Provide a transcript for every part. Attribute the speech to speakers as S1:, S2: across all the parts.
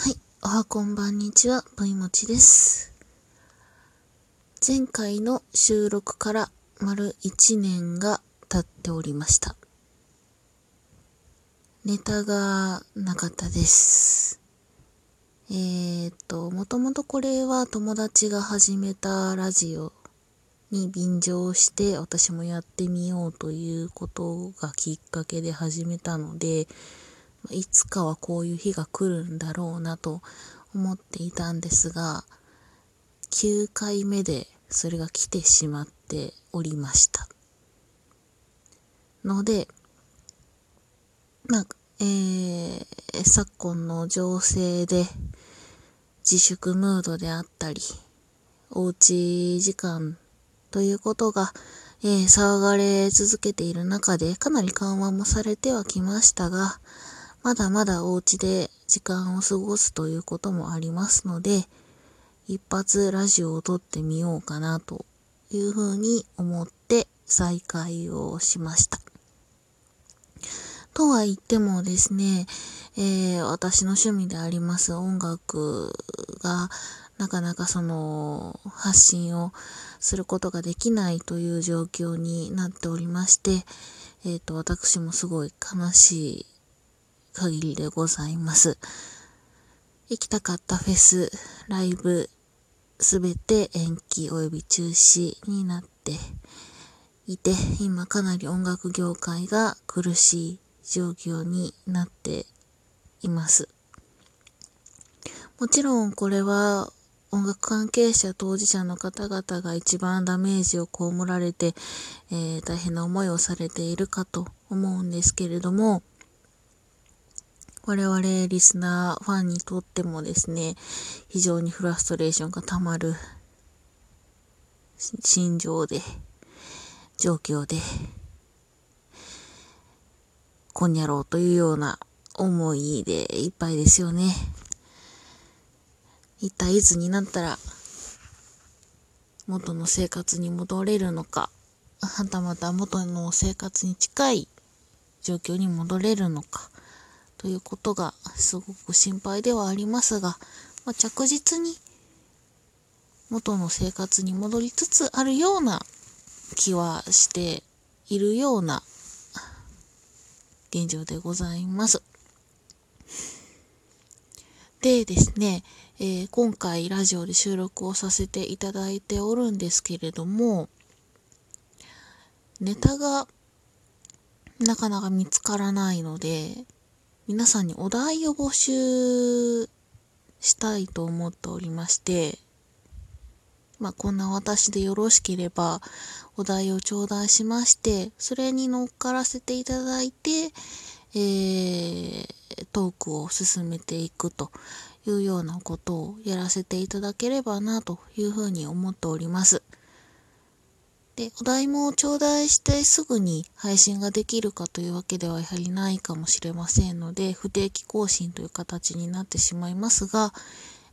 S1: はい。おはこんばんにちは、ぷいもちです。前回の収録から丸1年が経っておりました。ネタがなかったです。えーっと、もともとこれは友達が始めたラジオに便乗して私もやってみようということがきっかけで始めたので、いつかはこういう日が来るんだろうなと思っていたんですが、9回目でそれが来てしまっておりました。ので、なんか、えー、昨今の情勢で自粛ムードであったり、おうち時間ということが、えー騒がれ続けている中でかなり緩和もされてはきましたが、まだまだお家で時間を過ごすということもありますので、一発ラジオを撮ってみようかなというふうに思って再開をしました。とは言ってもですね、えー私の趣味であります音楽がなかなかその発信をすることができないという状況になっておりまして、えっ、と、私もすごい悲しい限りでございます。行きたかったフェス、ライブ、すべて延期及び中止になっていて、今かなり音楽業界が苦しい状況になっています。もちろんこれは音楽関係者当事者の方々が一番ダメージを被られて、えー大変な思いをされているかと思うんですけれども、我々リスナー、ファンにとってもですね、非常にフラストレーションが溜まる心情で、状況で、こんにゃろうというような思いでいっぱいですよね。一体いつになったら、元の生活に戻れるのか、はたまた元の生活に近い状況に戻れるのか、ということがすごく心配ではありますが、まあ、着実に元の生活に戻りつつあるような気はしているような現状でございます。でですね、えー今回ラジオで収録をさせていただいておるんですけれども、ネタがなかなか見つからないので、皆さんにお題を募集したいと思っておりまして、まあ、こんな私でよろしければ、お題を頂戴しまして、それに乗っからせていただいて、えー、トークを進めていくというようなことをやらせていただければなというふうに思っております。で、お題も頂戴してすぐに配信ができるかというわけではやはりないかもしれませんので、不定期更新という形になってしまいますが、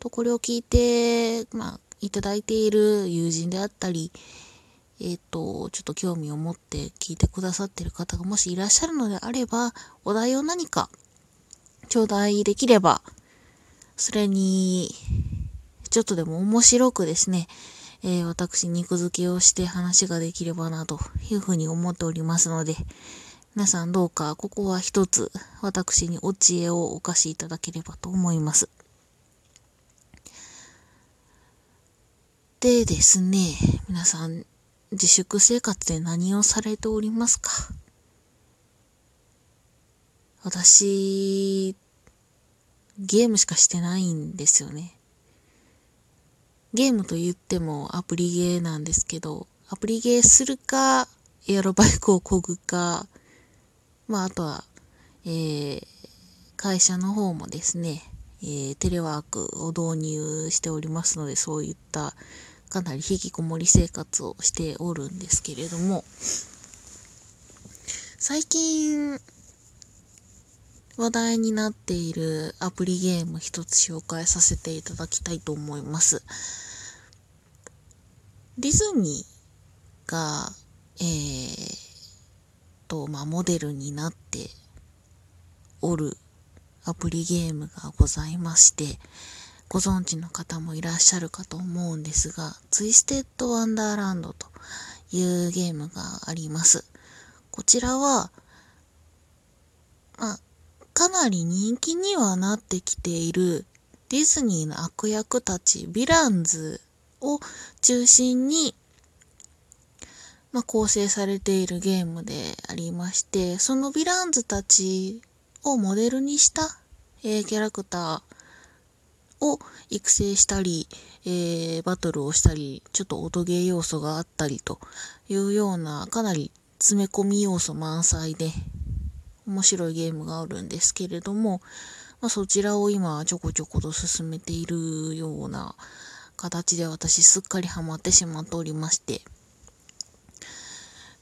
S1: とこれを聞いて、まあ、いただいている友人であったり、えっ、と、ちょっと興味を持って聞いてくださっている方がもしいらっしゃるのであれば、お題を何か頂戴できれば、それに、ちょっとでも面白くですね、えー私肉付けをして話ができればなというふうに思っておりますので、皆さんどうかここは一つ私にお知恵をお貸しいただければと思います。でですね、皆さん自粛生活で何をされておりますか？私、ゲームしかしてないんですよね。ゲームと言ってもアプリゲーなんですけど、アプリゲーするか、エアロバイクを漕ぐか、まああとは、えー、会社の方もですね、えーテレワークを導入しておりますので、そういったかなり引きこもり生活をしておるんですけれども、最近話題になっているアプリゲーム一つ紹介させていただきたいと思います。ディズニーが、えー、と、まあ、モデルになっておるアプリゲームがございまして、ご存知の方もいらっしゃるかと思うんですが、ツイステッドワンダーランドというゲームがあります。こちらは、まあ、かなり人気にはなってきているディズニーの悪役たち、ヴィランズを中心に、まあ、構成されているゲームでありまして、そのヴィランズたちをモデルにした、えー、キャラクターを育成したり、えー、バトルをしたり、ちょっと音ゲー要素があったりというような、かなり詰め込み要素満載で、面白いゲームがあるんですけれども、まあ、そちらを今ちょこちょこと進めているような形で私すっかりハマってしまっておりまして。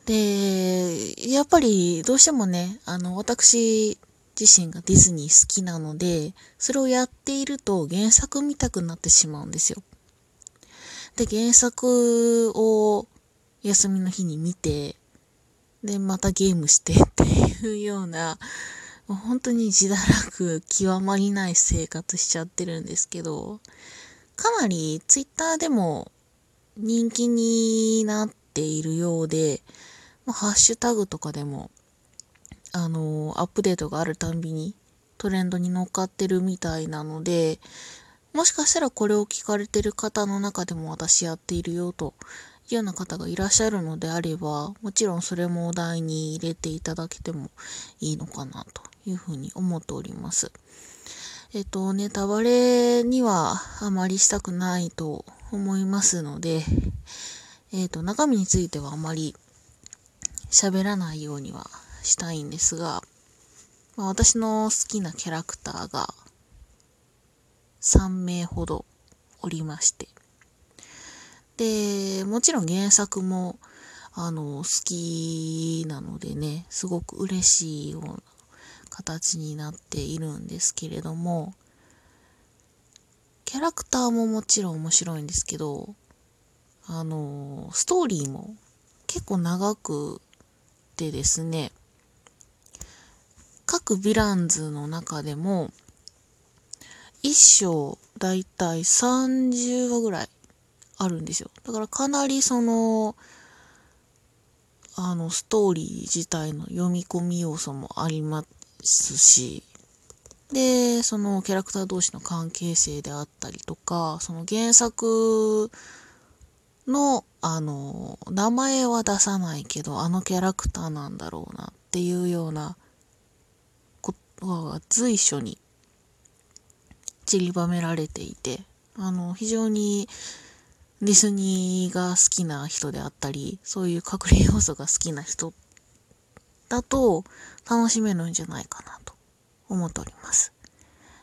S1: で、やっぱりどうしてもね、あの、私自身がディズニー好きなので、それをやっていると原作見たくなってしまうんですよ。で、原作を休みの日に見て、で、またゲームしてっていうような、もう本当に自堕落極まりない生活しちゃってるんですけど、かなりツイッターでも人気になっているようで、ま、ハッシュタグとかでも、あの、アップデートがあるたんびにトレンドに乗っかってるみたいなので、もしかしたらこれを聞かれてる方の中でも私やっているよとような方がいらっしゃるのであれば、もちろんそれもお題に入れていただけてもいいのかなというふうに思っております。えっと、ネタバレにはあまりしたくないと思いますので、えっと、中身についてはあまり喋らないようにはしたいんですが、まあ、私の好きなキャラクターが3名ほどおりまして、で、もちろん原作も、あの、好きなのでね、すごく嬉しいような形になっているんですけれども、キャラクターももちろん面白いんですけど、あの、ストーリーも結構長くてですね、各ヴィランズの中でも、一章だいたい30話ぐらいあるんですよ。だからかなりその、あの、ストーリー自体の読み込み要素もありますし、で、そのキャラクター同士の関係性であったりとか、その原作の、あの、名前は出さないけど、あのキャラクターなんだろうなっていうようなことが随所に散りばめられていて、あの、非常にディズニーが好きな人であったり、そういう隠れ要素が好きな人だと楽しめるんじゃないかなと思っております。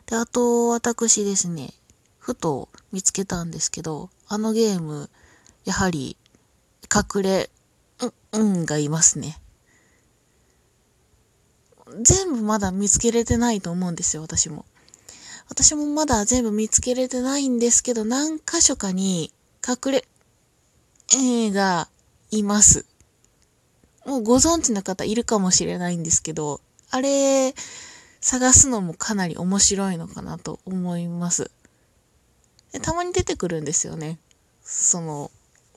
S1: で、あと、私ですね、ふと見つけたんですけど、あのゲーム、やはり、隠れ、うん、うんがいますね。全部まだ見つけれてないと思うんですよ、私も。私もまだ全部見つけれてないんですけど、何箇所かに隠れ、えがいます。もうご存知の方いるかもしれないんですけど、あれ、探すのもかなり面白いのかなと思います。でたまに出てくるんですよね。その、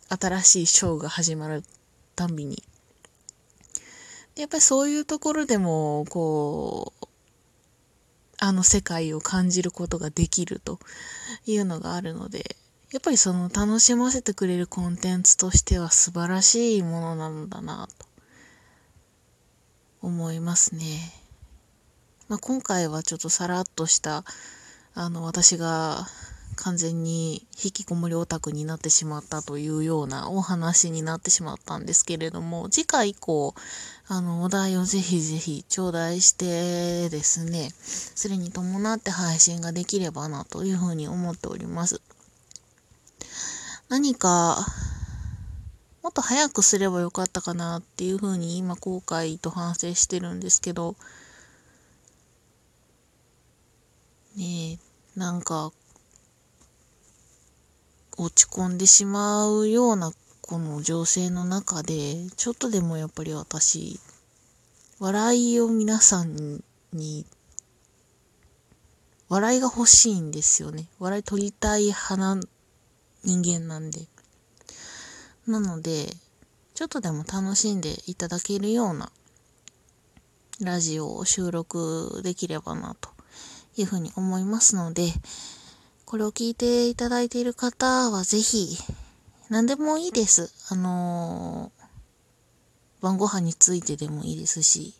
S1: 新しいショーが始まるたんびに。やっぱりそういうところでも、こう、あの世界を感じることができるというのがあるので、やっぱりその楽しませてくれるコンテンツとしては素晴らしいものなんだなと思いますね。まあ、今回はちょっとさらっとしたあの私が完全に引きこもりオタクになってしまったというようなお話になってしまったんですけれども、次回以降、あの、お題をぜひぜひ頂戴してですね、それに伴って配信ができればなというふうに思っております。何か、もっと早くすればよかったかなっていうふうに今後悔と反省してるんですけど、ねえ、なんか、落ち込んでしまうようなこの情勢の中で、ちょっとでもやっぱり私、笑いを皆さんに笑いが欲しいんですよね。笑い取りたい派な人間なんで。なので、ちょっとでも楽しんでいただけるようなラジオを収録できればなというふうに思いますので、これを聞いていただいている方はぜひ、何でもいいです。あのー、晩ご飯についてでもいいですし、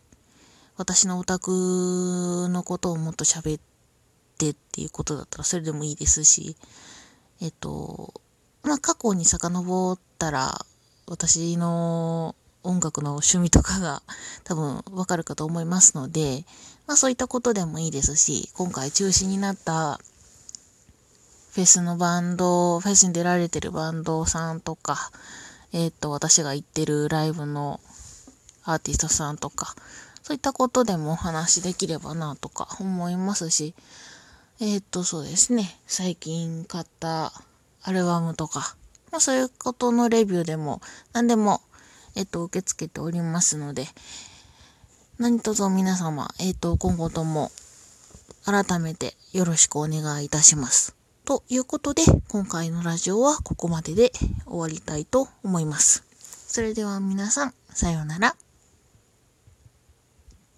S1: 私のオタクのことをもっと喋ってっていうことだったらそれでもいいですし、えっと、まあ、過去に遡ったら、私の音楽の趣味とかが多分わかるかと思いますので、まあそういったことでもいいですし、今回中止になったフェスのバンド、フェスに出られてるバンドさんとか、えっ、と、私が行ってるライブのアーティストさんとか、そういったことでもお話できればなとか思いますし、えっ、と、そうですね、最近買ったアルバムとか、まあ、そういうことのレビューでも何でも、えっ、と、受け付けておりますので、何卒皆様、えっ、と、今後とも改めてよろしくお願いいたします。ということで、今回のラジオはここまでで終わりたいと思います。それでは皆さん、さようなら。